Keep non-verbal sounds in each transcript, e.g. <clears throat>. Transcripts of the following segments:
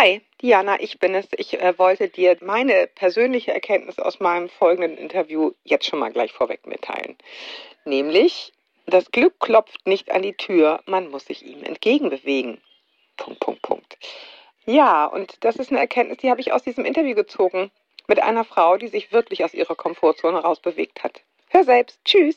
Hi, Diana, ich bin es. Ich äh, wollte dir meine persönliche Erkenntnis aus meinem folgenden Interview jetzt schon mal gleich vorweg mitteilen. Nämlich, das Glück klopft nicht an die Tür, man muss sich ihm entgegenbewegen. Punkt, Punkt, Punkt. Ja, und das ist eine Erkenntnis, die habe ich aus diesem Interview gezogen mit einer Frau, die sich wirklich aus ihrer Komfortzone rausbewegt hat. Hör selbst. Tschüss.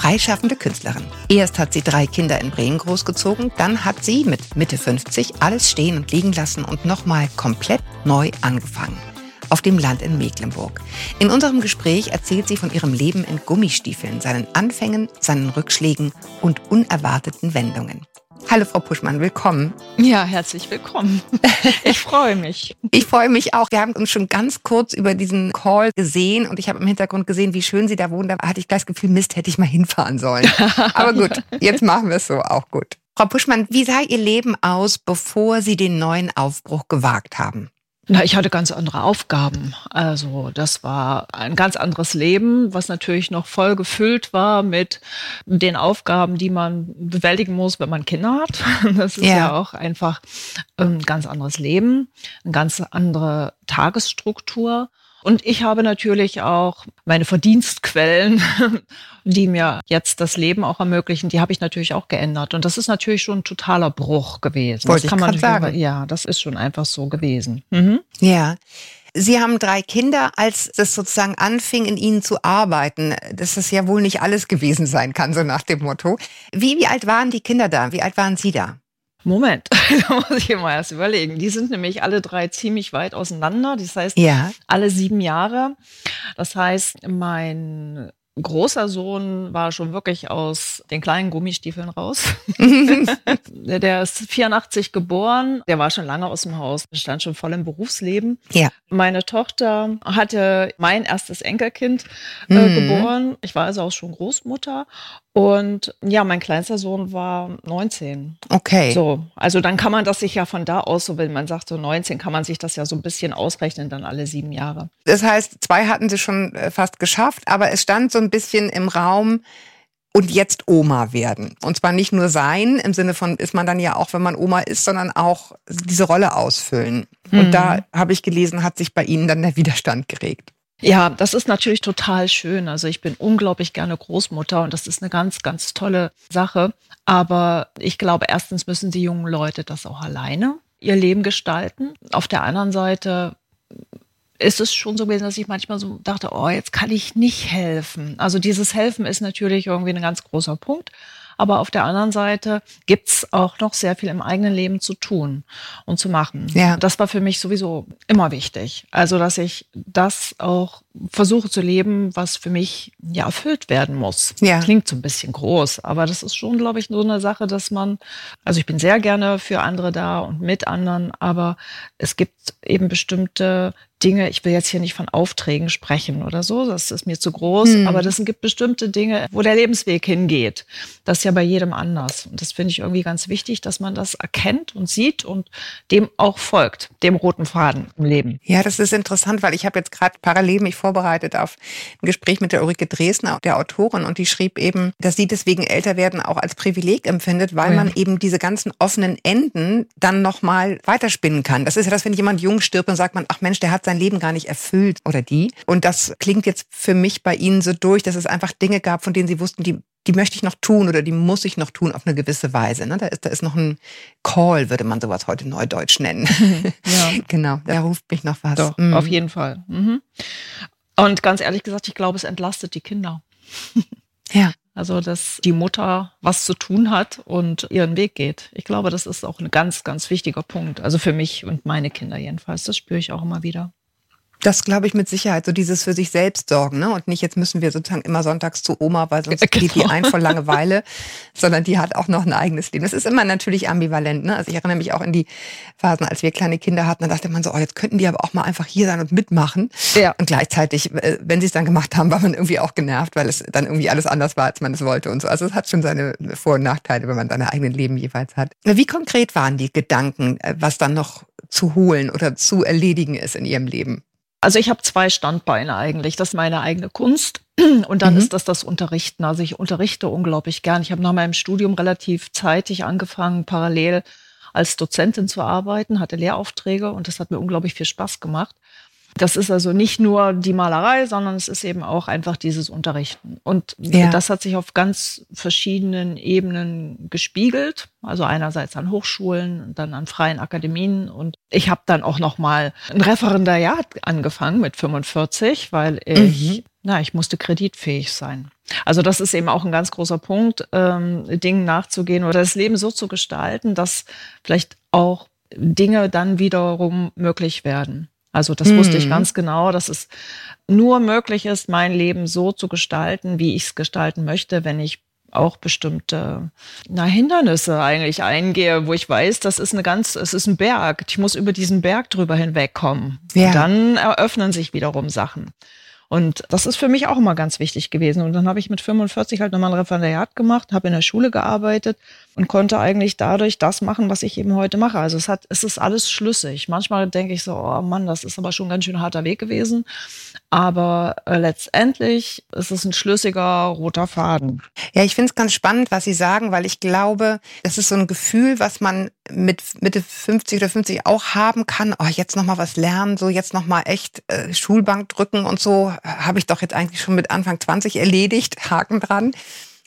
freischaffende Künstlerin. Erst hat sie drei Kinder in Bremen großgezogen, dann hat sie mit Mitte 50 alles stehen und liegen lassen und nochmal komplett neu angefangen. Auf dem Land in Mecklenburg. In unserem Gespräch erzählt sie von ihrem Leben in Gummistiefeln, seinen Anfängen, seinen Rückschlägen und unerwarteten Wendungen. Hallo Frau Puschmann, willkommen. Ja, herzlich willkommen. <laughs> Ich freue mich. ich freue mich auch. Wir haben uns schon ganz kurz über diesen Call gesehen und ich habe im Hintergrund gesehen, wie schön Sie da wohnen. Da hatte ich gleich das Gefühl, Mist, hätte ich mal hinfahren sollen. <laughs> Aber gut, jetzt machen wir es so, auch gut. Frau Puschmann, wie sah Ihr Leben aus, bevor Sie den neuen Aufbruch gewagt haben? Na, ich hatte ganz andere Aufgaben. Also das war ein ganz anderes Leben, was natürlich noch voll gefüllt war mit den Aufgaben, die man bewältigen muss, wenn man Kinder hat. <laughs> Das ist ja, ja auch einfach ein ganz anderes Leben, eine ganz andere Tagesstruktur. Und ich habe natürlich auch meine Verdienstquellen, <laughs> die mir jetzt das Leben auch ermöglichen, die habe ich natürlich auch geändert. Und das ist natürlich schon ein totaler Bruch gewesen. Wollte das kann man sagen. ja, das ist schon einfach so gewesen. Mhm. Ja. Sie haben drei Kinder, als es sozusagen anfing, in Ihnen zu arbeiten, dass das ja wohl nicht alles gewesen sein kann, so nach dem Motto. Wie, wie alt waren die Kinder da? Wie alt waren Sie da? Moment, <laughs> da muss ich mal erst überlegen. Die sind nämlich alle drei ziemlich weit auseinander. Das heißt, ja. alle sieben Jahre. Das heißt, mein großer Sohn war schon wirklich aus den kleinen Gummistiefeln raus. <laughs> der ist 84 geboren, der war schon lange aus dem Haus, stand schon voll im Berufsleben. Ja. Meine Tochter hatte mein erstes Enkelkind äh, mhm. geboren. Ich war also auch schon Großmutter. Und ja, mein kleinster Sohn war 19. Okay. So, also dann kann man das sich ja von da aus, so wenn man sagt so 19, kann man sich das ja so ein bisschen ausrechnen, dann alle sieben Jahre. Das heißt, zwei hatten sie schon äh, fast geschafft, aber es stand so ein bisschen im Raum, und jetzt Oma werden. Und zwar nicht nur sein, im Sinne von ist man dann ja auch, wenn man Oma ist, sondern auch diese Rolle ausfüllen. Mhm. Und da habe ich gelesen, hat sich bei Ihnen dann der Widerstand geregt. Ja, das ist natürlich total schön. Also ich bin unglaublich gerne Großmutter und das ist eine ganz, ganz tolle Sache. Aber ich glaube, erstens müssen die jungen Leute das auch alleine ihr Leben gestalten. Auf der anderen Seite ist es schon so gewesen, dass ich manchmal so dachte, oh, jetzt kann ich nicht helfen. Also dieses Helfen ist natürlich irgendwie ein ganz großer Punkt. Aber auf der anderen Seite gibt's auch noch sehr viel im eigenen Leben zu tun und zu machen. Ja. Das war für mich sowieso immer wichtig. Also, dass ich das auch versuche zu leben, was für mich ja erfüllt werden muss. Ja. Klingt so ein bisschen groß, aber das ist schon, glaube ich, so eine Sache, dass man, also ich bin sehr gerne für andere da und mit anderen, aber es gibt eben bestimmte Dinge, ich will jetzt hier nicht von Aufträgen sprechen oder so, das ist mir zu groß, hm. aber das gibt bestimmte Dinge, wo der Lebensweg hingeht. Das ist ja bei jedem anders. Und das finde ich irgendwie ganz wichtig, dass man das erkennt und sieht und dem auch folgt, dem roten Faden im Leben. Ja, das ist interessant, weil ich habe jetzt gerade parallel mich vorbereitet auf ein Gespräch mit der Ulrike Dresner, der Autorin, und die schrieb eben, dass sie deswegen älter werden auch als Privileg empfindet, weil oh ja. man eben diese ganzen offenen Enden dann nochmal weiterspinnen kann. Das ist ja das, wenn jemand jung stirbt und sagt man, ach Mensch, der hat sein Leben gar nicht erfüllt oder die. Und das klingt jetzt für mich bei Ihnen so durch, dass es einfach Dinge gab, von denen Sie wussten, die die möchte ich noch tun oder die muss ich noch tun auf eine gewisse Weise. Ne? Da, ist, da ist noch ein Call, würde man sowas heute neudeutsch nennen. <laughs> Ja. <laughs> genau, da ruft mich noch was. Doch, mhm. auf jeden Fall. Mhm. Und ganz ehrlich gesagt, ich glaube, es entlastet die Kinder. <laughs> ja. Also, dass die Mutter was zu tun hat und ihren Weg geht. Ich glaube, das ist auch ein ganz, ganz wichtiger Punkt. Also für mich und meine Kinder jedenfalls. Das spüre ich auch immer wieder. Das glaube ich mit Sicherheit, so dieses für sich selbst sorgen, ne? Und nicht jetzt müssen wir sozusagen immer sonntags zu Oma, weil sonst genau. geht die genau. ein vor Langeweile, <laughs> sondern die hat auch noch ein eigenes Leben. Das ist immer natürlich ambivalent, ne? Also ich erinnere mich auch in die Phasen, als wir kleine Kinder hatten, da dachte man so, oh, jetzt könnten die aber auch mal einfach hier sein und mitmachen. Ja. Und gleichzeitig, äh, wenn sie es dann gemacht haben, war man irgendwie auch genervt, weil es dann irgendwie alles anders war, als man es wollte und so. Also es hat schon seine Vor- und Nachteile, wenn man seine eigenen Leben jeweils hat. Wie konkret waren die Gedanken, äh, was dann noch zu holen oder zu erledigen ist in ihrem Leben? Also ich habe zwei Standbeine eigentlich. Das ist meine eigene Kunst <clears throat> und dann mhm. ist das das Unterrichten. Also ich unterrichte unglaublich gern. Ich habe nach meinem Studium relativ zeitig angefangen, parallel als Dozentin zu arbeiten, hatte Lehraufträge und das hat mir unglaublich viel Spaß gemacht. Das ist also nicht nur die Malerei, sondern es ist eben auch einfach dieses Unterrichten. Und ja. das hat sich auf ganz verschiedenen Ebenen gespiegelt. Also einerseits an Hochschulen dann an freien Akademien. Und ich habe dann auch noch mal ein Referendariat angefangen mit 45, weil ich, mhm. na, ich musste kreditfähig sein. Also das ist eben auch ein ganz großer Punkt, ähm, Dingen nachzugehen oder das Leben so zu gestalten, dass vielleicht auch Dinge dann wiederum möglich werden. Also das hm. wusste ich mhm. ganz genau, dass es nur möglich ist, mein Leben so zu gestalten, wie ich es gestalten möchte, wenn ich auch bestimmte na, Hindernisse eigentlich eingehe, wo ich weiß, das ist eine ganz, es ist ein Berg. Ich muss über diesen Berg drüber hinwegkommen. Ja. Und dann eröffnen sich wiederum Sachen. Und das ist für mich auch immer ganz wichtig gewesen. Und dann habe ich mit 45 halt nochmal ein Referendariat gemacht, habe in der Schule gearbeitet und konnte eigentlich dadurch das machen, was ich eben heute mache. Also es hat, es ist alles schlüssig. Manchmal denke ich so, oh Mann, das ist aber schon ein ganz schön harter Weg gewesen. Aber äh, letztendlich ist es ein schlüssiger roter Faden. Ja, ich finde es ganz spannend, was Sie sagen, weil ich glaube, das ist so ein Gefühl, was man mit Mitte 50 oder 50 auch haben kann. Oh, jetzt noch mal was lernen, so jetzt noch mal echt äh, Schulbank drücken und so habe ich doch jetzt eigentlich schon mit Anfang 20 erledigt, Haken dran.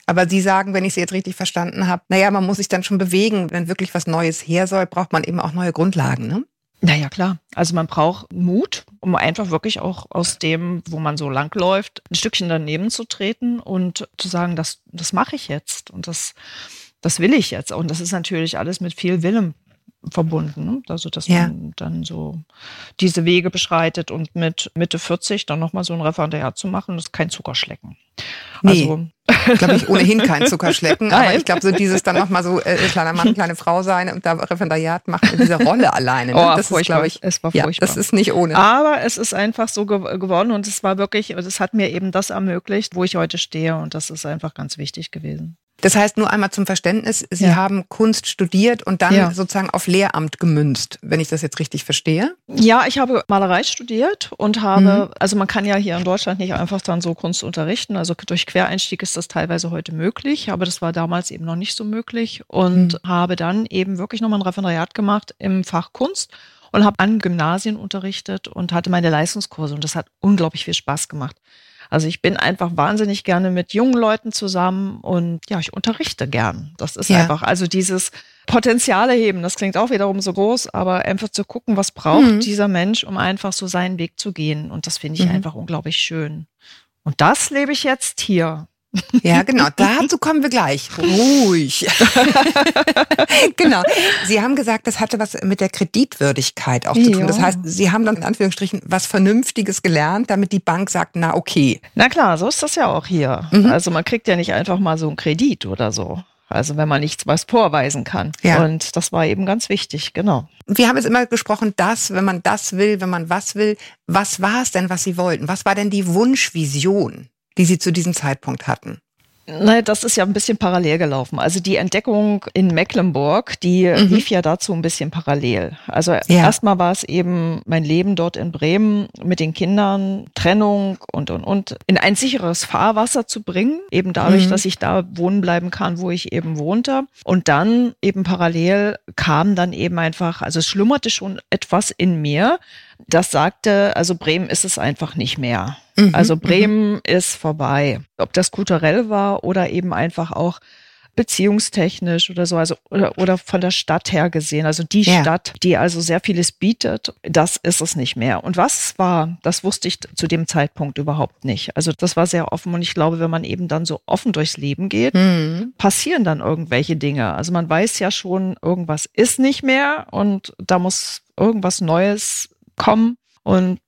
Aber Sie sagen, wenn ich Sie jetzt richtig verstanden habe, naja, man muss sich dann schon bewegen. Wenn wirklich was Neues her soll, braucht man eben auch neue Grundlagen, ne? Naja, klar. Also man braucht Mut, um einfach wirklich auch aus dem, wo man so lang läuft, ein Stückchen daneben zu treten und zu sagen, das, das mache ich jetzt und das, das will ich jetzt. Und das ist natürlich alles mit viel Willem verbunden. Ne? Also, dass ja. man dann so diese Wege beschreitet und mit Mitte 40 dann nochmal so ein Referendariat zu machen, ist kein Zuckerschlecken. Nee. Also, glaube ich, ohnehin kein Zuckerschlecken. <laughs> aber ich glaube, so dieses dann nochmal so äh, kleiner Mann, kleine Frau sein und da Referendariat machen in dieser Rolle alleine. Ne? Oh, das ist, glaube ich, es war furchtbar. Ja, das ist nicht ohne. Aber es ist einfach so ge geworden und es war wirklich, es hat mir eben das ermöglicht, wo ich heute stehe und das ist einfach ganz wichtig gewesen. Das heißt, nur einmal zum Verständnis, Sie ja. haben Kunst studiert und dann ja. sozusagen auf Lehramt gemünzt, wenn ich das jetzt richtig verstehe? Ja, ich habe Malerei studiert und habe, mhm. also man kann ja hier in Deutschland nicht einfach dann so Kunst unterrichten. Also durch Quereinstieg ist das teilweise heute möglich, aber das war damals eben noch nicht so möglich und mhm. habe dann eben wirklich nochmal ein Referendariat gemacht im Fach Kunst und habe an Gymnasien unterrichtet und hatte meine Leistungskurse und das hat unglaublich viel Spaß gemacht. Also ich bin einfach wahnsinnig gerne mit jungen Leuten zusammen und ja, ich unterrichte gern. Das ist ja. einfach, also dieses Potenziale heben, das klingt auch wiederum so groß, aber einfach zu gucken, was braucht mhm. dieser Mensch, um einfach so seinen Weg zu gehen. Und das finde ich mhm. einfach unglaublich schön. Und das lebe ich jetzt hier. Ja, <laughs> genau. Dazu kommen wir gleich. Ruhig. <laughs> genau. Sie haben gesagt, das hatte was mit der Kreditwürdigkeit auch zu tun. Das heißt, Sie haben dann in Anführungsstrichen was Vernünftiges gelernt, damit die Bank sagt, na okay. Na klar, so ist das ja auch hier. Mhm. Also man kriegt ja nicht einfach mal so einen Kredit oder so. Also wenn man nichts was vorweisen kann. Ja. Und das war eben ganz wichtig, genau. Wir haben jetzt immer gesprochen, das, wenn man das will, wenn man was will. Was war es denn, was Sie wollten? Was war denn die Wunschvision? Die Sie zu diesem Zeitpunkt hatten? Naja, das ist ja ein bisschen parallel gelaufen. Also die Entdeckung in Mecklenburg, die mhm. lief ja dazu ein bisschen parallel. Also ja. erstmal war es eben mein Leben dort in Bremen mit den Kindern, Trennung und, und, und, in ein sicheres Fahrwasser zu bringen. Eben dadurch, mhm. dass ich da wohnen bleiben kann, wo ich eben wohnte. Und dann eben parallel kam dann eben einfach, also es schlummerte schon etwas in mir, das sagte, also Bremen ist es einfach nicht mehr. Mhm, also mhm. Bremen ist vorbei. Ob das kulturell war oder eben einfach auch beziehungstechnisch oder so, also oder, oder von der Stadt her gesehen, also die ja. Stadt, die also sehr vieles bietet, das ist es nicht mehr. Und was war, das wusste ich zu dem Zeitpunkt überhaupt nicht. Also das war sehr offen und ich glaube, wenn man eben dann so offen durchs Leben geht, mhm. passieren dann irgendwelche Dinge. Also man weiß ja schon, irgendwas ist nicht mehr und da muss irgendwas Neues kommen. Und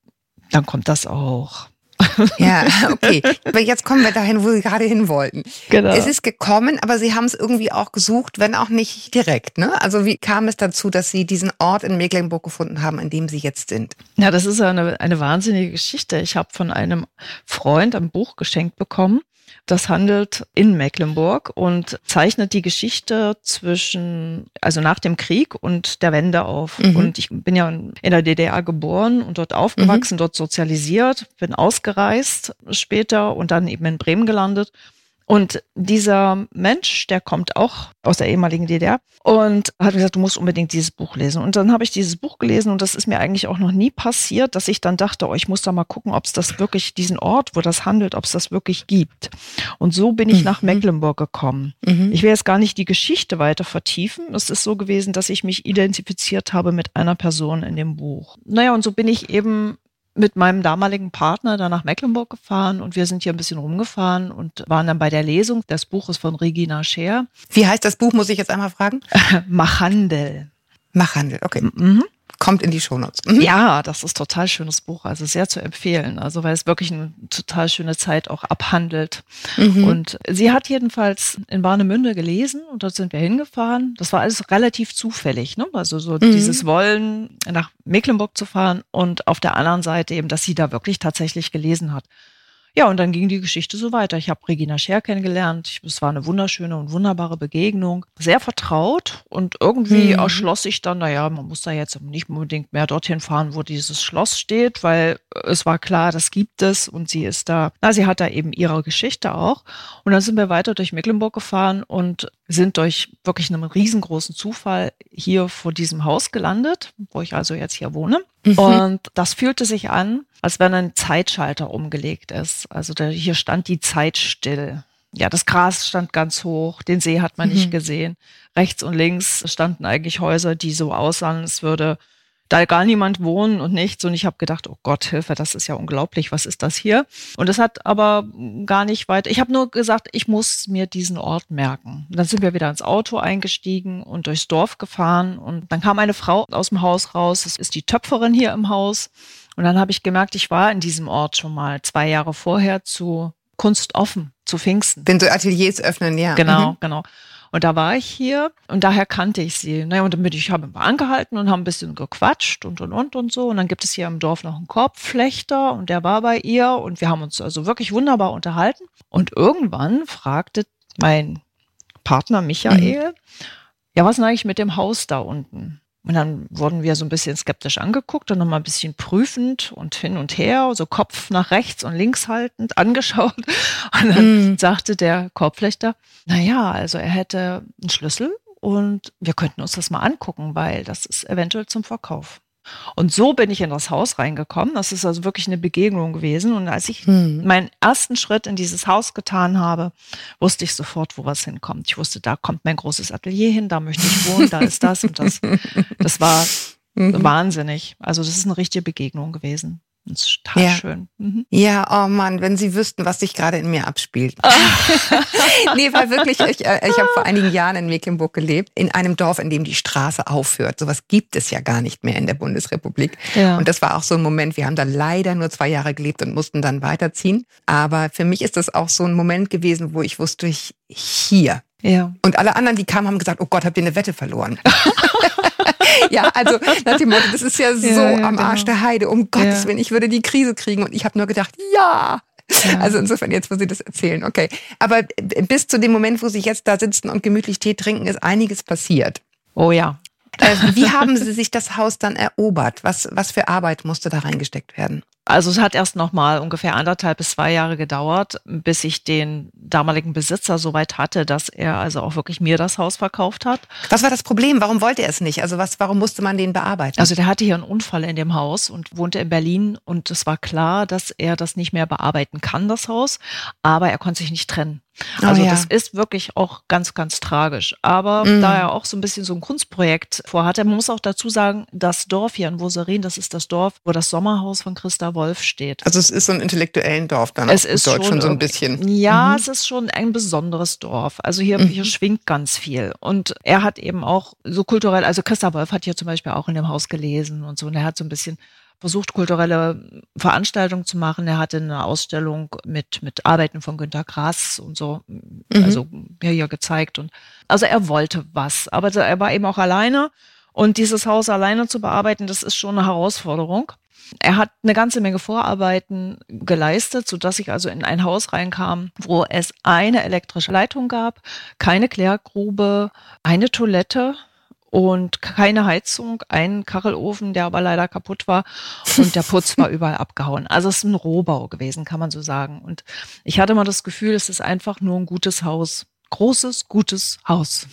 Dann kommt das auch. <laughs> Ja, okay. Aber jetzt kommen wir dahin, wo Sie gerade hin wollten. Genau. Es ist gekommen, aber Sie haben es irgendwie auch gesucht, wenn auch nicht direkt. Ne? Also wie kam es dazu, dass Sie diesen Ort in Mecklenburg gefunden haben, an dem Sie jetzt sind? Ja, das ist eine, eine wahnsinnige Geschichte. Ich habe von einem Freund ein Buch geschenkt bekommen das handelt in Mecklenburg und zeichnet die Geschichte zwischen, also nach dem Krieg und der Wende auf. Mhm. Und ich bin ja in der DDR geboren und dort aufgewachsen, mhm. dort sozialisiert, bin ausgereist später und dann eben in Bremen gelandet und dieser Mensch, der kommt auch aus der ehemaligen DDR und hat gesagt, du musst unbedingt dieses Buch lesen. Und dann habe ich dieses Buch gelesen und das ist mir eigentlich auch noch nie passiert, dass ich dann dachte, oh, ich muss da mal gucken, ob es das wirklich, diesen Ort, wo das handelt, ob es das wirklich gibt. Und so bin ich mhm. nach Mecklenburg gekommen. Mhm. Ich will jetzt gar nicht die Geschichte weiter vertiefen. Es ist so gewesen, dass ich mich identifiziert habe mit einer Person in dem Buch. Naja, und so bin ich eben mit meinem damaligen Partner dann nach Mecklenburg gefahren und wir sind hier ein bisschen rumgefahren und waren dann bei der Lesung des Buches von Regina Scheer. Wie heißt das Buch, muss ich jetzt einmal fragen? <laughs> Machhandel. Machhandel, okay. Mhm kommt in die Shownotes. Mhm. Ja, das ist total schönes Buch, also sehr zu empfehlen. Also weil es wirklich eine total schöne Zeit auch abhandelt. Mhm. Und sie hat jedenfalls in Warnemünde gelesen und dort sind wir hingefahren. Das war alles relativ zufällig, ne? Also so mhm. dieses Wollen nach Mecklenburg zu fahren und auf der anderen Seite eben, dass sie da wirklich tatsächlich gelesen hat. Ja, und dann ging die Geschichte so weiter. Ich habe Regina Scher kennengelernt. Es war eine wunderschöne und wunderbare Begegnung. Sehr vertraut und irgendwie mhm. erschloss ich dann, naja, man muss da jetzt nicht unbedingt mehr dorthin fahren, wo dieses Schloss steht, weil es war klar, das gibt es und sie ist da, na, sie hat da eben ihre Geschichte auch. Und dann sind wir weiter durch Mecklenburg gefahren und sind durch wirklich einen riesengroßen Zufall hier vor diesem Haus gelandet, wo ich also jetzt hier wohne. Mhm. Und das fühlte sich an, als wenn ein Zeitschalter umgelegt ist. Also da, hier stand die Zeit still. Ja, das Gras stand ganz hoch, den See hat man mhm. nicht gesehen. Rechts und links standen eigentlich Häuser, die so aussahen, es würde da gar niemand wohnen und nichts. Und ich habe gedacht, oh Gott, Hilfe, das ist ja unglaublich, was ist das hier? Und es hat aber gar nicht weiter. Ich habe nur gesagt, ich muss mir diesen Ort merken. Und dann sind wir wieder ins Auto eingestiegen und durchs Dorf gefahren. Und dann kam eine Frau aus dem Haus raus. Das ist die Töpferin hier im Haus. Und dann habe ich gemerkt, ich war in diesem Ort schon mal zwei Jahre vorher zu Kunst offen, zu Pfingsten. Wenn so Ateliers öffnen, ja. Genau, mhm. genau. Und da war ich hier und daher kannte ich sie. Naja, und damit ich habe angehalten und haben ein bisschen gequatscht und und und und so. Und dann gibt es hier im Dorf noch einen Korbflechter und der war bei ihr und wir haben uns also wirklich wunderbar unterhalten. Und irgendwann fragte mein Partner Michael, mhm. ja, was ist eigentlich mit dem Haus da unten? Und dann wurden wir so ein bisschen skeptisch angeguckt und nochmal ein bisschen prüfend und hin und her, so Kopf nach rechts und links haltend <laughs> angeschaut. Und dann mm. sagte der Korbflechter, na ja, also er hätte einen Schlüssel und wir könnten uns das mal angucken, weil das ist eventuell zum Verkauf. Und so bin ich in das Haus reingekommen. Das ist also wirklich eine Begegnung gewesen. Und als ich hm. meinen ersten Schritt in dieses Haus getan habe, wusste ich sofort, wo was hinkommt. Ich wusste, da kommt mein großes Atelier hin, da möchte ich wohnen, da ist das und das. Das war <laughs> mhm. wahnsinnig. Also das ist eine richtige Begegnung gewesen. Das ist total ja. schön. Mhm. Ja, oh Mann, wenn Sie wüssten, was sich gerade in mir abspielt. <laughs> nee, weil wirklich, ich, äh, ich habe vor einigen Jahren in Mecklenburg gelebt, in einem Dorf, in dem die Straße aufhört. Sowas gibt es ja gar nicht mehr in der Bundesrepublik. Ja. Und das war auch so ein Moment, wir haben da leider nur zwei Jahre gelebt und mussten dann weiterziehen. Aber für mich ist das auch so ein Moment gewesen, wo ich wusste, ich hier. Ja. Und alle anderen, die kamen, haben gesagt, oh Gott, habt ihr eine Wette verloren? <laughs> <laughs> ja, also nach dem Motto, das ist ja so ja, ja, am Arsch genau. der Heide. Um Gottes Willen, ich würde die Krise kriegen. Und ich habe nur gedacht, ja. Also insofern jetzt, wo Sie das erzählen, okay. Aber bis zu dem Moment, wo Sie jetzt da sitzen und gemütlich Tee trinken, ist einiges passiert. Oh ja. Äh, wie haben Sie sich das Haus dann erobert? Was, was für Arbeit musste da reingesteckt werden? Also es hat erst noch mal ungefähr anderthalb bis zwei Jahre gedauert, bis ich den damaligen Besitzer so weit hatte, dass er also auch wirklich mir das Haus verkauft hat. Was war das Problem? Warum wollte er es nicht? Also was, warum musste man den bearbeiten? Also der hatte hier einen Unfall in dem Haus und wohnte in Berlin und es war klar, dass er das nicht mehr bearbeiten kann, das Haus, aber er konnte sich nicht trennen. Oh also oh, ja. das ist wirklich auch ganz, ganz tragisch. Aber mm. da er auch so ein bisschen so ein Kunstprojekt vorhatte, man muss auch dazu sagen, das Dorf hier in Woserin, das ist das Dorf, wo das Sommerhaus von Christa Wolf steht. Also es ist so ein intellektuellen Dorf dann es ist Deutsch schon, so ein bisschen. Ja, mhm. es ist schon ein besonderes Dorf. Also hier, mhm. hier schwingt ganz viel. Und er hat eben auch so kulturell, also Christa Wolf hat hier zum Beispiel auch in dem Haus gelesen und so. Und er hat so ein bisschen versucht, kulturelle Veranstaltungen zu machen. Er hatte eine Ausstellung mit, mit Arbeiten von Günter Grass und so, mhm. also ja, hier gezeigt. Und also er wollte was, aber er war eben auch alleine. Und dieses Haus alleine zu bearbeiten, das ist schon eine Herausforderung. Er hat eine ganze Menge Vorarbeiten geleistet, so dass ich also in ein Haus reinkam, wo es eine elektrische Leitung gab, keine Klärgrube, eine Toilette, und keine Heizung, ein Kachelofen, der aber leider kaputt war und der Putz war <laughs> überall abgehauen. Also es ist ein Rohbau gewesen, kann man so sagen. Und ich hatte mal das Gefühl, es ist einfach nur ein gutes Haus. Großes, gutes Haus.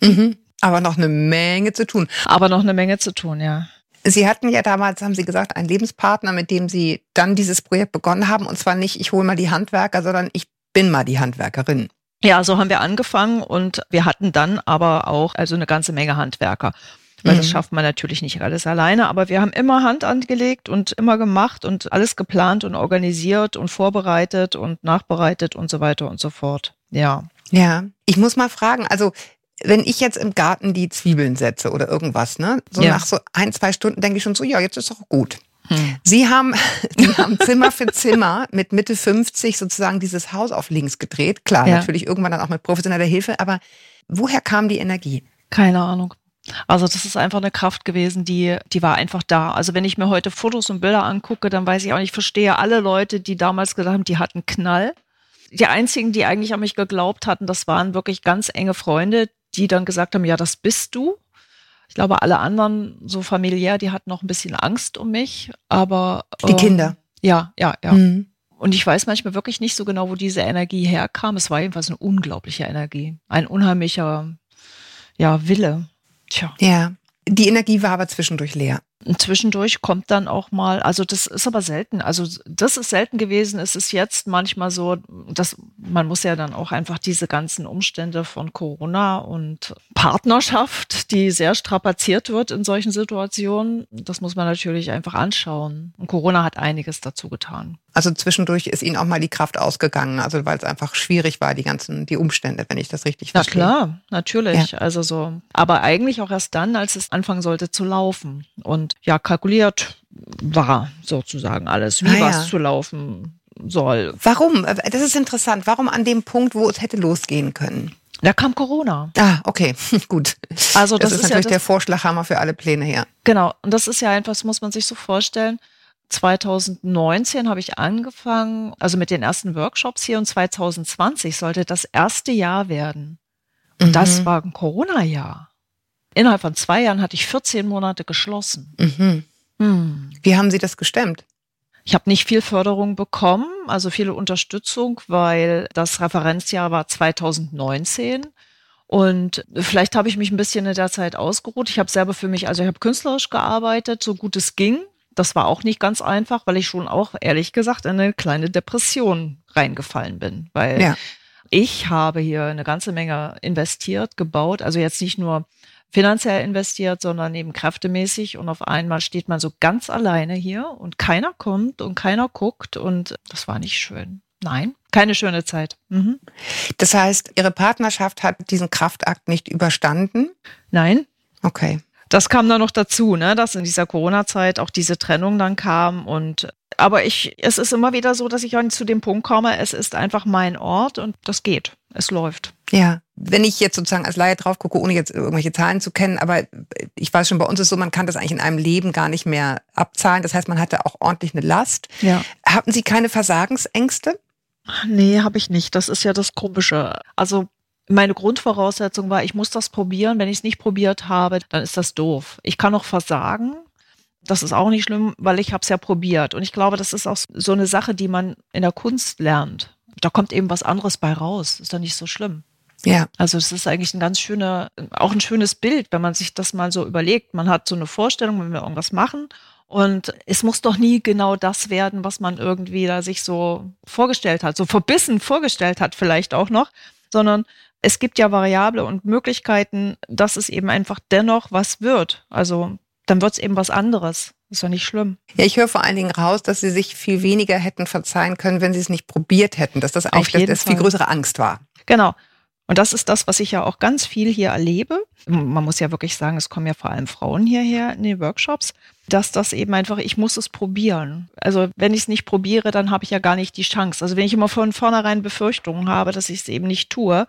Mhm. <laughs> Aber noch eine Menge zu tun. Aber noch eine Menge zu tun, ja. Sie hatten ja damals, haben Sie gesagt, einen Lebenspartner, mit dem Sie dann dieses Projekt begonnen haben. Und zwar nicht, ich hole mal die Handwerker, sondern ich bin mal die Handwerkerin. Ja, so haben wir angefangen und wir hatten dann aber auch also eine ganze Menge Handwerker. Weil mhm. das schafft man natürlich nicht alles alleine, aber wir haben immer Hand angelegt und immer gemacht und alles geplant und organisiert und vorbereitet und nachbereitet und so weiter und so fort. Ja. Ja, ich muss mal fragen, also wenn ich jetzt im Garten die Zwiebeln setze oder irgendwas, ne, so ja. nach so ein, zwei Stunden denke ich schon so, ja, jetzt ist doch gut. Hm. Sie haben, <laughs> Sie haben Zimmer für Zimmer mit Mitte 50 sozusagen dieses Haus auf links gedreht. Klar, ja. natürlich irgendwann dann auch mit professioneller Hilfe, aber woher kam die Energie? Keine Ahnung. Also das ist einfach eine Kraft gewesen, die, die war einfach da. Also wenn ich mir heute Fotos und Bilder angucke, dann weiß ich auch nicht, ich verstehe alle Leute, die damals gesagt haben, die hatten Knall. Die einzigen, die eigentlich an mich geglaubt hatten, das waren wirklich ganz enge Freunde, die dann gesagt haben, ja, das bist du. Ich glaube, alle anderen, so familiär, die hatten noch ein bisschen Angst um mich, aber. Die ähm, Kinder. Ja, ja, ja. Mhm. Und ich weiß manchmal wirklich nicht so genau, wo diese Energie herkam. Es war jedenfalls eine unglaubliche Energie. Ein unheimlicher, ja, Wille. Tja. Ja. Die Energie war aber zwischendurch leer. Zwischendurch kommt dann auch mal, also das ist aber selten. Also das ist selten gewesen. Es ist jetzt manchmal so, dass man muss ja dann auch einfach diese ganzen Umstände von Corona und Partnerschaft, die sehr strapaziert wird in solchen Situationen, das muss man natürlich einfach anschauen. Und Corona hat einiges dazu getan. Also zwischendurch ist Ihnen auch mal die Kraft ausgegangen, also weil es einfach schwierig war, die ganzen, die Umstände, wenn ich das richtig verstehe. Na klar, natürlich. Ja. Also so. Aber eigentlich auch erst dann, als es anfangen sollte zu laufen. Und ja, kalkuliert war sozusagen alles, wie ah, was ja. zu laufen soll. Warum? Das ist interessant. Warum an dem Punkt, wo es hätte losgehen können? Da kam Corona. Ah, okay, <laughs> gut. Also das, das ist, ist, natürlich ja das, der Vorschlaghammer für alle Pläne her. Genau, und das ist ja einfach, das muss man sich so vorstellen. 2019 habe ich angefangen, also mit den ersten Workshops hier und 2020 sollte das erste Jahr werden. Und mhm. das war ein Corona-Jahr. Innerhalb von zwei Jahren hatte ich 14 Monate geschlossen. Mhm. Hm. Wie haben Sie das gestemmt? Ich habe nicht viel Förderung bekommen, also viele Unterstützung, weil das Referenzjahr war 2019. Und vielleicht habe ich mich ein bisschen in der Zeit ausgeruht. Ich habe selber für mich, also ich habe künstlerisch gearbeitet, so gut es ging. Das war auch nicht ganz einfach, weil ich schon auch, ehrlich gesagt, in eine kleine Depression reingefallen bin. Weil ja. ich habe hier eine ganze Menge investiert, gebaut. Also jetzt nicht nur finanziell investiert, sondern eben kräftemäßig. Und auf einmal steht man so ganz alleine hier und keiner kommt und keiner guckt. Und das war nicht schön. Nein, keine schöne Zeit. Mhm. Das heißt, Ihre Partnerschaft hat diesen Kraftakt nicht überstanden? Nein. Okay. Das kam dann noch dazu, ne, dass in dieser Corona-Zeit auch diese Trennung dann kam und aber ich, es ist immer wieder so, dass ich zu dem Punkt komme, es ist einfach mein Ort und das geht. Es läuft. Ja. Wenn ich jetzt sozusagen als Laie drauf gucke, ohne jetzt irgendwelche Zahlen zu kennen, aber ich weiß schon, bei uns ist so, man kann das eigentlich in einem Leben gar nicht mehr abzahlen. Das heißt, man hatte auch ordentlich eine Last. Ja. Hatten Sie keine Versagensängste? Nee, habe ich nicht. Das ist ja das Komische. Also meine Grundvoraussetzung war, ich muss das probieren. Wenn ich es nicht probiert habe, dann ist das doof. Ich kann auch versagen. Das ist auch nicht schlimm, weil ich habe es ja probiert. Und ich glaube, das ist auch so eine Sache, die man in der Kunst lernt da kommt eben was anderes bei raus. Ist doch nicht so schlimm. Ja. Also es ist eigentlich ein ganz schöner, auch ein schönes Bild, wenn man sich das mal so überlegt. Man hat so eine Vorstellung, wenn wir irgendwas machen und es muss doch nie genau das werden, was man irgendwie da sich so vorgestellt hat, so verbissen vorgestellt hat vielleicht auch noch, sondern es gibt ja Variable und Möglichkeiten, dass es eben einfach dennoch was wird. Also dann wird es eben was anderes. Ist doch nicht schlimm. Ja, ich höre vor allen Dingen raus, dass sie sich viel weniger hätten verzeihen können, wenn sie es nicht probiert hätten, dass das eigentlich das, das viel größere Angst war. Genau. Und das ist das, was ich ja auch ganz viel hier erlebe. Man muss ja wirklich sagen, es kommen ja vor allem Frauen hierher in den Workshops, dass das eben einfach, ich muss es probieren. Also wenn ich es nicht probiere, dann habe ich ja gar nicht die Chance. Also wenn ich immer von vornherein Befürchtungen habe, dass ich es eben nicht tue,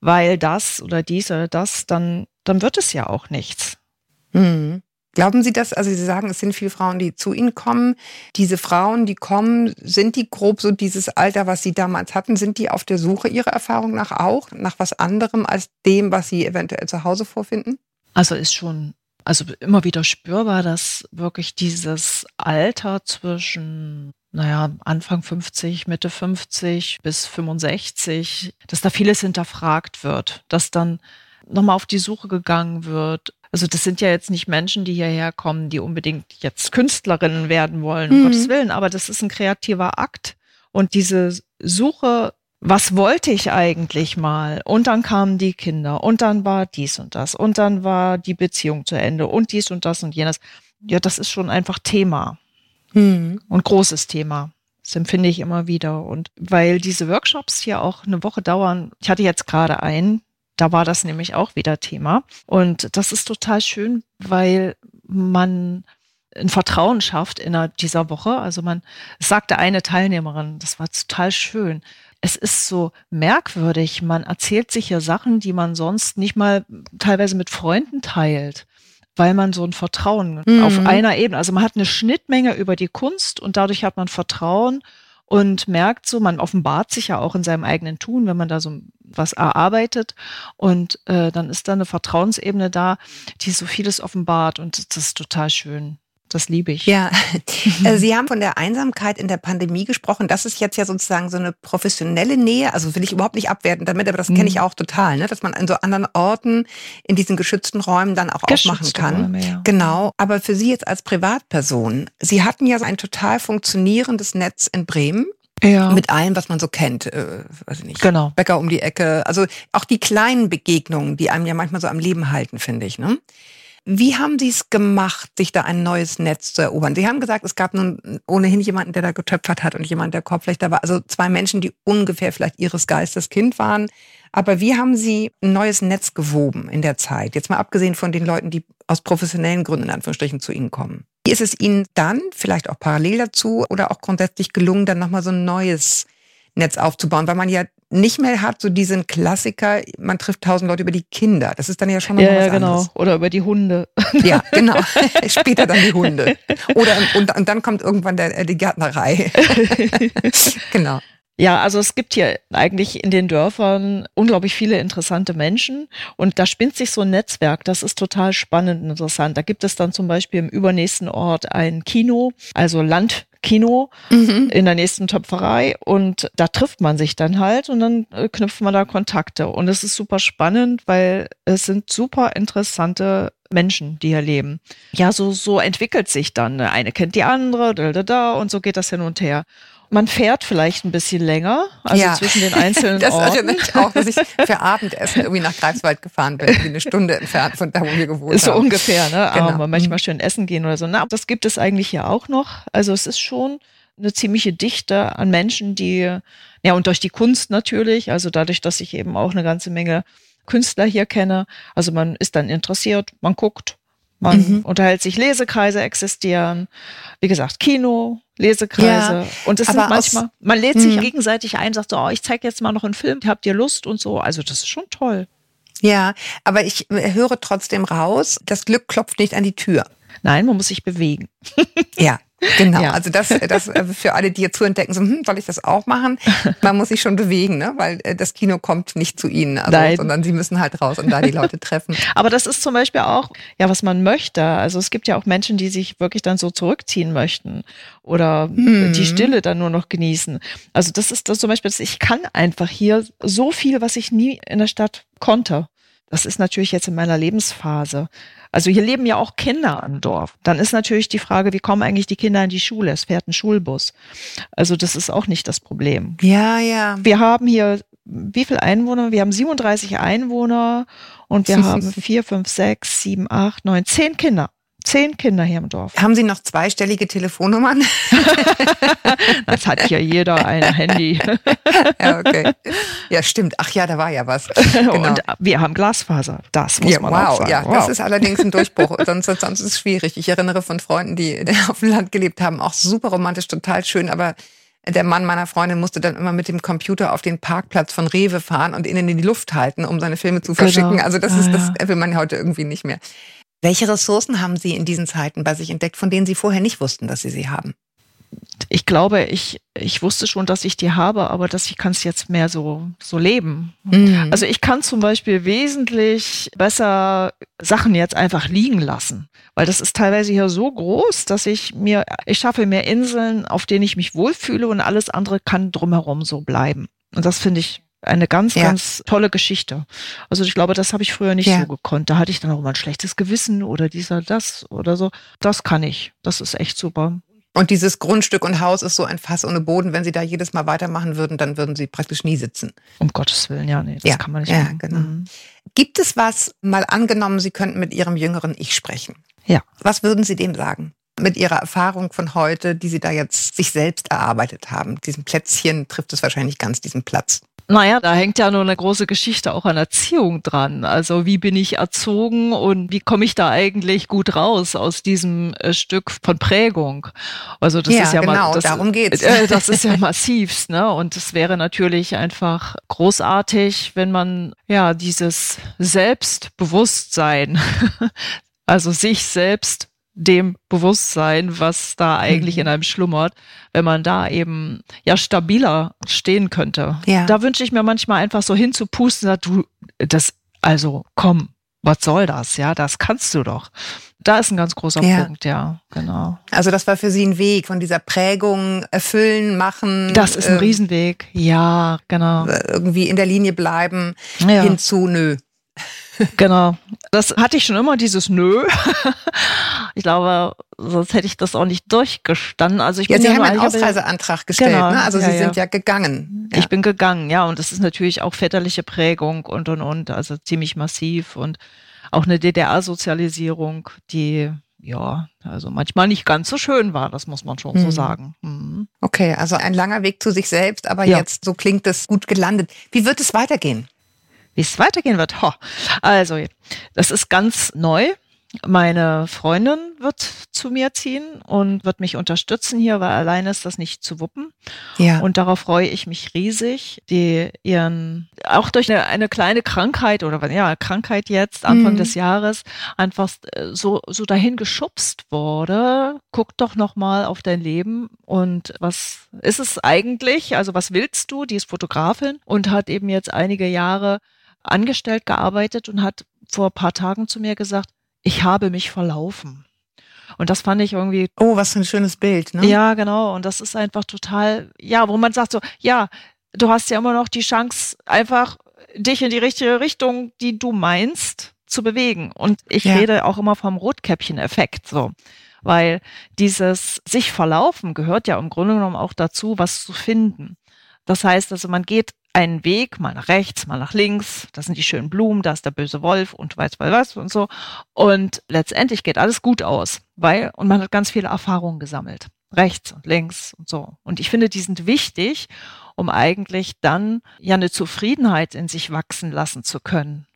weil das oder dies oder das, dann, dann wird es ja auch nichts. Mhm. Glauben Sie das? Also Sie sagen, es sind viele Frauen, die zu Ihnen kommen. Diese Frauen, die kommen, sind die grob so dieses Alter, was Sie damals hatten? Sind die auf der Suche Ihrer Erfahrung nach auch, nach was anderem als dem, was Sie eventuell zu Hause vorfinden? Also ist schon, also immer wieder spürbar, dass wirklich dieses Alter zwischen naja, Anfang 50, Mitte 50 bis 65, dass da vieles hinterfragt wird, dass dann nochmal auf die Suche gegangen wird, also das sind ja jetzt nicht Menschen, die hierher kommen, die unbedingt jetzt Künstlerinnen werden wollen, um mhm. Gottes Willen, aber das ist ein kreativer Akt. Und diese Suche, was wollte ich eigentlich mal? Und dann kamen die Kinder und dann war dies und das und dann war die Beziehung zu Ende und dies und das und jenes. Ja, das ist schon einfach Thema. Mhm. Und großes Thema. Das empfinde ich immer wieder. Und weil diese Workshops hier auch eine Woche dauern, ich hatte jetzt gerade einen, da war das nämlich auch wieder Thema. Und das ist total schön, weil man ein Vertrauen schafft in dieser Woche. Also man sagte eine Teilnehmerin, das war total schön. Es ist so merkwürdig. Man erzählt sich ja Sachen, die man sonst nicht mal teilweise mit Freunden teilt weil man so ein Vertrauen mhm. auf einer Ebene, also man hat eine Schnittmenge über die Kunst und dadurch hat man Vertrauen und merkt so, man offenbart sich ja auch in seinem eigenen Tun, wenn man da so was erarbeitet und äh, dann ist da eine Vertrauensebene da, die so vieles offenbart und das ist total schön. Das liebe ich. Ja, <laughs> äh, Sie haben von der Einsamkeit in der Pandemie gesprochen. Das ist jetzt ja sozusagen so eine professionelle Nähe. Also will ich überhaupt nicht abwerten damit, aber das kenne ich mhm. auch total, ne? dass man an so anderen Orten in diesen geschützten Räumen dann auch aufmachen kann. Räume, ja. Genau. Aber für Sie jetzt als Privatperson, Sie hatten ja so ein total funktionierendes Netz in Bremen. Ja. Mit allem, was man so kennt, äh, weiß ich nicht. Genau. Bäcker um die Ecke. Also auch die kleinen Begegnungen, die einem ja manchmal so am Leben halten, finde ich. Ne? Wie haben Sie es gemacht, sich da ein neues Netz zu erobern? Sie haben gesagt, es gab nun ohnehin jemanden, der da getöpfert hat und jemand, der Korbflechter war. Also zwei Menschen, die ungefähr vielleicht Ihres Geistes Kind waren. Aber wie haben Sie ein neues Netz gewoben in der Zeit? Jetzt mal abgesehen von den Leuten, die aus professionellen Gründen in Anführungsstrichen zu Ihnen kommen. Wie ist es Ihnen dann, vielleicht auch parallel dazu oder auch grundsätzlich gelungen, dann nochmal so ein neues Netz aufzubauen, weil man ja nicht mehr hat, so diesen Klassiker, man trifft tausend Leute über die Kinder. Das ist dann ja schon mal ja, was ja, genau. Anderes. Oder über die Hunde. <laughs> Ja, genau. <laughs> Später dann die Hunde. Oder und, und dann kommt irgendwann der, die Gärtnerei. <laughs> genau. Ja, also es gibt hier eigentlich in den Dörfern unglaublich viele interessante Menschen und da spinnt sich so ein Netzwerk. Das ist total spannend und interessant. Da gibt es dann zum Beispiel im übernächsten Ort ein Kino, also Land Kino mhm. in der nächsten Töpferei und da trifft man sich dann halt und dann äh, knüpft man da Kontakte. Und es ist super spannend, weil es sind super interessante Menschen, die hier leben. Ja, so, so entwickelt sich dann. Ne? Eine kennt die andere, da, da, da, und so geht das hin und her. Man fährt vielleicht ein bisschen länger, also ja. zwischen den einzelnen <laughs> das Orten. Das ich auch, dass ich für Abendessen irgendwie nach Greifswald gefahren bin, eine Stunde entfernt von da, wo wir gewohnt so haben. So ungefähr, ne? Genau. Aber manchmal schön essen gehen oder so. Na, das gibt es eigentlich hier auch noch. Also es ist schon eine ziemliche Dichte an Menschen, die, ja, und durch die Kunst natürlich, also dadurch, dass ich eben auch eine ganze Menge Künstler hier kenne. Also man ist dann interessiert, man guckt, man mhm. unterhält sich, Lesekreise existieren. Wie gesagt, Kino, Lesekreise. Ja, und es sind manchmal, man lädt sich mhm. gegenseitig ein, sagt so, oh, ich zeige jetzt mal noch einen Film, habt ihr Lust und so. Also das ist schon toll. Ja, aber ich höre trotzdem raus, das Glück klopft nicht an die Tür. Nein, man muss sich bewegen. ja, Genau, ja. also das, das äh, für alle, die jetzt zuhören, denken so, hm, soll ich das auch machen? Man muss sich schon bewegen, ne? weil äh, das Kino kommt nicht zu ihnen, also, sondern sie müssen halt raus und da die Leute treffen. <laughs> Aber das ist zum Beispiel auch, ja, was man möchte. Also es gibt ja auch Menschen, die sich wirklich dann so zurückziehen möchten oder hm. die Stille dann nur noch genießen. Also das ist das zum Beispiel, ich kann einfach hier so viel, was ich nie in der Stadt konnte. Das ist natürlich jetzt in meiner Lebensphase. Also hier leben ja auch Kinder am Dorf. Dann ist natürlich die Frage, wie kommen eigentlich die Kinder in die Schule? Es fährt ein Schulbus. Also das ist auch nicht das Problem. Ja, ja. Wir haben hier wie viele Einwohner? Wir haben 37 Einwohner und wir haben vier, fünf, sechs, sieben, acht, neun, zehn Kinder. Zehn Kinder hier im Dorf. Haben Sie noch zweistellige Telefonnummern? <laughs> das hat ja jeder ein Handy. <laughs> ja, okay. Ja, stimmt. Ach ja, da war ja was. <laughs> Genau. Und wir haben Glasfaser. Das muss ja, man wow, auch sagen. Ja, wow. das ist allerdings ein Durchbruch. sonst, sonst ist es schwierig. Ich erinnere von Freunden, die auf dem Land gelebt haben, auch super romantisch, total schön, aber der Mann meiner Freundin musste dann immer mit dem Computer auf den Parkplatz von Rewe fahren und innen in die Luft halten, um seine Filme zu verschicken. Genau. Also das ah, ist, das ja. will man heute irgendwie nicht mehr. Welche Ressourcen haben Sie in diesen Zeiten bei sich entdeckt, von denen Sie vorher nicht wussten, dass Sie sie haben? ich glaube, ich, ich wusste schon, dass ich die habe, aber dass ich kann es jetzt mehr so, so leben. Mhm. Also ich kann zum Beispiel wesentlich besser Sachen jetzt einfach liegen lassen, weil das ist teilweise hier so groß, dass ich mir, ich schaffe mehr Inseln, auf denen ich mich wohlfühle und alles andere kann drumherum so bleiben. Und das finde ich eine ganz, ja. ganz tolle Geschichte. Also ich glaube, das habe ich früher nicht ja. so gekonnt. Da hatte ich dann auch mal ein schlechtes Gewissen oder dieser, das oder so. Das kann ich. Das ist echt super. Und dieses Grundstück und Haus ist so ein Fass ohne Boden. Wenn Sie da jedes Mal weitermachen würden, dann würden Sie praktisch nie sitzen. Um Gottes Willen, ja, nee, das ja, kann man nicht ja, machen. Genau. Mhm. Gibt es was, mal angenommen, Sie könnten mit Ihrem jüngeren Ich sprechen? Ja. Was würden Sie dem sagen? Mit Ihrer Erfahrung von heute, die Sie da jetzt sich selbst erarbeitet haben. Diesem Plätzchen trifft es wahrscheinlich ganz diesen Platz. Naja, da hängt ja nur eine große Geschichte auch an Erziehung dran. Also wie bin ich erzogen und wie komme ich da eigentlich gut raus aus diesem äh, Stück von Prägung? Also das ja, ist ja genau, mal, das, darum geht's. Äh, das ist ja massivst, ne? Und es wäre natürlich einfach großartig, wenn man ja dieses Selbstbewusstsein, <laughs> also sich selbst dem Bewusstsein, was da eigentlich mhm. in einem schlummert, wenn man da eben ja stabiler stehen könnte. Ja. Da wünsche ich mir manchmal einfach so hinzupusten, du, das, also komm, was soll das? Ja, das kannst du doch. Da ist ein ganz großer ja. Punkt, ja, genau. Also das war für Sie ein Weg von dieser Prägung erfüllen, machen. Das ist ein ähm, Riesenweg, ja, genau. Irgendwie in der Linie bleiben, ja. hinzu, nö. Genau. Das hatte ich schon immer, dieses Nö. <laughs> ich glaube, sonst hätte ich das auch nicht durchgestanden. Also ich ja, bin Sie ja haben einen Ausreiseantrag gestellt, genau, ne? Also ja, Sie sind ja, gegangen. Ich bin gegangen, ja. Und das ist natürlich auch väterliche Prägung und, und, und. Also ziemlich massiv und auch eine DDR-Sozialisierung, die ja, also manchmal nicht ganz so schön war, das muss man schon mhm. so sagen. Mhm. Okay, also ein langer Weg zu sich selbst, aber ja. jetzt, so klingt es, gut gelandet. Wie wird es weitergehen? Wie es weitergehen wird? Ho. Also, das ist ganz neu. Meine Freundin wird zu mir ziehen und wird mich unterstützen hier, weil alleine ist das nicht zu wuppen. Ja. Und darauf freue ich mich riesig, die ihren, auch durch eine, eine kleine Krankheit oder ja, Krankheit jetzt, Anfang mhm. des Jahres, einfach äh, so, so dahin geschubst wurde. Guck doch nochmal auf dein Leben und was ist es eigentlich? Also was willst du? Die ist Fotografin und hat eben jetzt einige Jahre angestellt gearbeitet und hat vor paar Tagen zu mir gesagt, ich habe mich verlaufen. Und das fand ich irgendwie. Oh, was für ein schönes Bild, ne? Ja, genau. Und das ist einfach total, ja, wo man sagt so, ja, du hast ja immer noch die Chance, einfach dich in die richtige Richtung, die du meinst, zu bewegen. Und ich ja. rede auch immer vom Rotkäppchen-Effekt, so. Weil dieses sich verlaufen gehört ja im Grunde genommen auch dazu, was zu finden. Das heißt also, man geht einen Weg, mal nach rechts, mal nach links, da sind die schönen Blumen, da ist der böse Wolf und weiß weiß was und so. Und letztendlich geht alles gut aus, weil, und man hat ganz viele Erfahrungen gesammelt. Rechts und links und so. Und ich finde, die sind wichtig, um eigentlich dann ja eine Zufriedenheit in sich wachsen lassen zu können.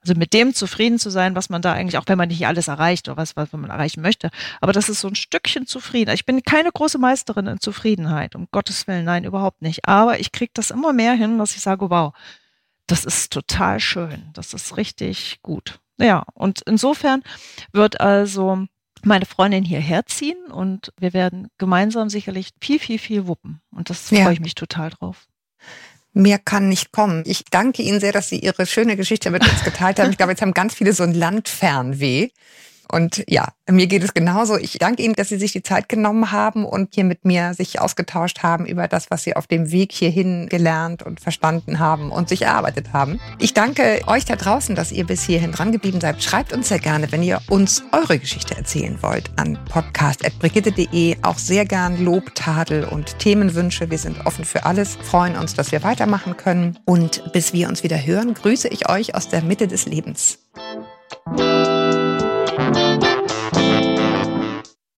Also mit dem zufrieden zu sein, was man da eigentlich, auch wenn man nicht alles erreicht oder was, was man erreichen möchte, aber das ist so ein Stückchen zufrieden. Ich bin keine große Meisterin in Zufriedenheit, um Gottes Willen, nein, überhaupt nicht. Aber ich kriege das immer mehr hin, dass ich sage, wow, das ist total schön, das ist richtig gut. Ja, und insofern wird also meine Freundin hierher ziehen und wir werden gemeinsam sicherlich viel, viel, viel wuppen. Und das ja. freue ich mich total drauf. Mehr kann nicht kommen. Ich danke Ihnen sehr, dass Sie Ihre schöne Geschichte mit uns geteilt haben. Ich glaube, jetzt haben ganz viele so ein Landfernweh. Und ja, mir geht es genauso. Ich danke Ihnen, dass Sie sich die Zeit genommen haben und hier mit mir sich ausgetauscht haben über das, was Sie auf dem Weg hierhin gelernt und verstanden haben und sich erarbeitet haben. Ich danke euch da draußen, dass ihr bis hierhin dran geblieben seid. Schreibt uns sehr gerne, wenn ihr uns eure Geschichte erzählen wollt, an podcast.brigitte.de. Auch sehr gern Lob, Tadel und Themenwünsche. Wir sind offen für alles, freuen uns, dass wir weitermachen können. Und bis wir uns wieder hören, grüße ich euch aus der Mitte des Lebens.